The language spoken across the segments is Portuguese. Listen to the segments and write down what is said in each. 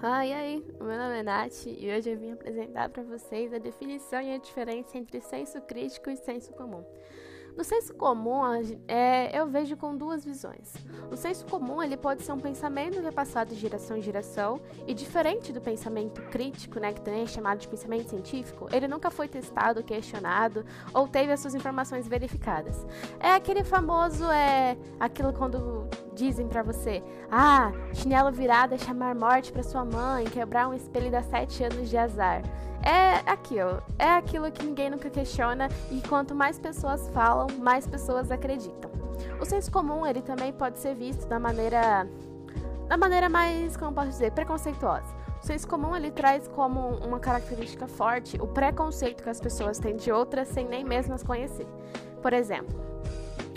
Ah, e aí? Meu nome é Nath e hoje eu vim apresentar para vocês a definição e a diferença entre senso crítico e senso comum. No senso comum, é, eu vejo com duas visões. O senso comum ele pode ser um pensamento que é passado de geração em geração e diferente do pensamento crítico, né, que também é chamado de pensamento científico, ele nunca foi testado, questionado ou teve as suas informações verificadas. É aquele famoso é aquilo quando dizem para você, ah, chinelo virado é chamar morte para sua mãe, quebrar um espelho dá sete anos de azar é aquilo. É aquilo que ninguém nunca questiona e quanto mais pessoas falam, mais pessoas acreditam. O senso comum, ele também pode ser visto da maneira da maneira mais, como posso dizer, preconceituosa. O senso comum ele traz como uma característica forte o preconceito que as pessoas têm de outras sem nem mesmo as conhecer. Por exemplo,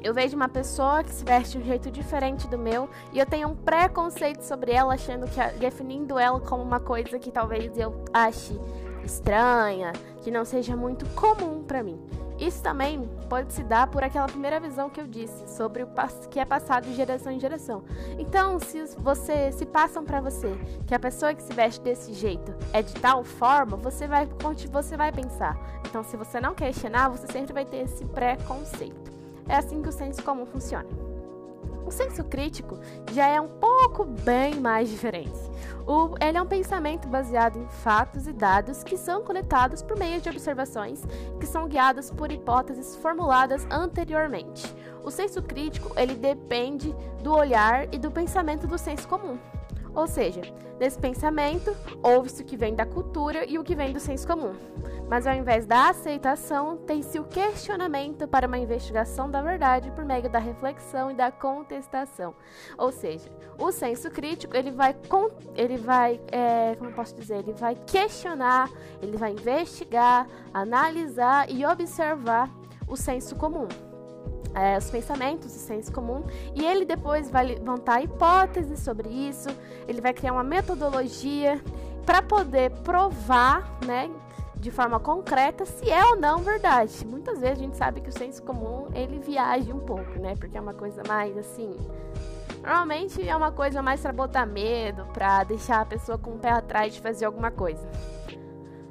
eu vejo uma pessoa que se veste de um jeito diferente do meu e eu tenho um preconceito sobre ela, achando que definindo ela como uma coisa que talvez eu ache estranha, que não seja muito comum para mim. Isso também pode se dar por aquela primeira visão que eu disse sobre o que é passado de geração em geração. Então, se você se passam para você que a pessoa que se veste desse jeito é de tal forma, você vai você vai pensar. Então, se você não questionar, você sempre vai ter esse preconceito. É assim que o senso comum funciona. O senso crítico já é um pouco bem mais diferente. O, ele é um pensamento baseado em fatos e dados que são coletados por meio de observações que são guiadas por hipóteses formuladas anteriormente. O senso crítico ele depende do olhar e do pensamento do senso comum. Ou seja, nesse pensamento, ouve-se o que vem da cultura e o que vem do senso comum. Mas ao invés da aceitação, tem-se o questionamento para uma investigação da verdade por meio da reflexão e da contestação. Ou seja, o senso crítico ele vai, ele vai é, como posso dizer, ele vai questionar, ele vai investigar, analisar e observar o senso comum. É, os pensamentos, o senso comum, e ele depois vai levantar hipóteses sobre isso, ele vai criar uma metodologia para poder provar, né, de forma concreta se é ou não verdade. Muitas vezes a gente sabe que o senso comum ele viaja um pouco, né, porque é uma coisa mais assim. Normalmente é uma coisa mais para botar medo, para deixar a pessoa com o pé atrás de fazer alguma coisa.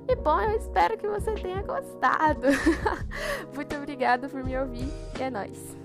E bom, eu espero que você tenha gostado. Muito obrigada por me ouvir e é nóis.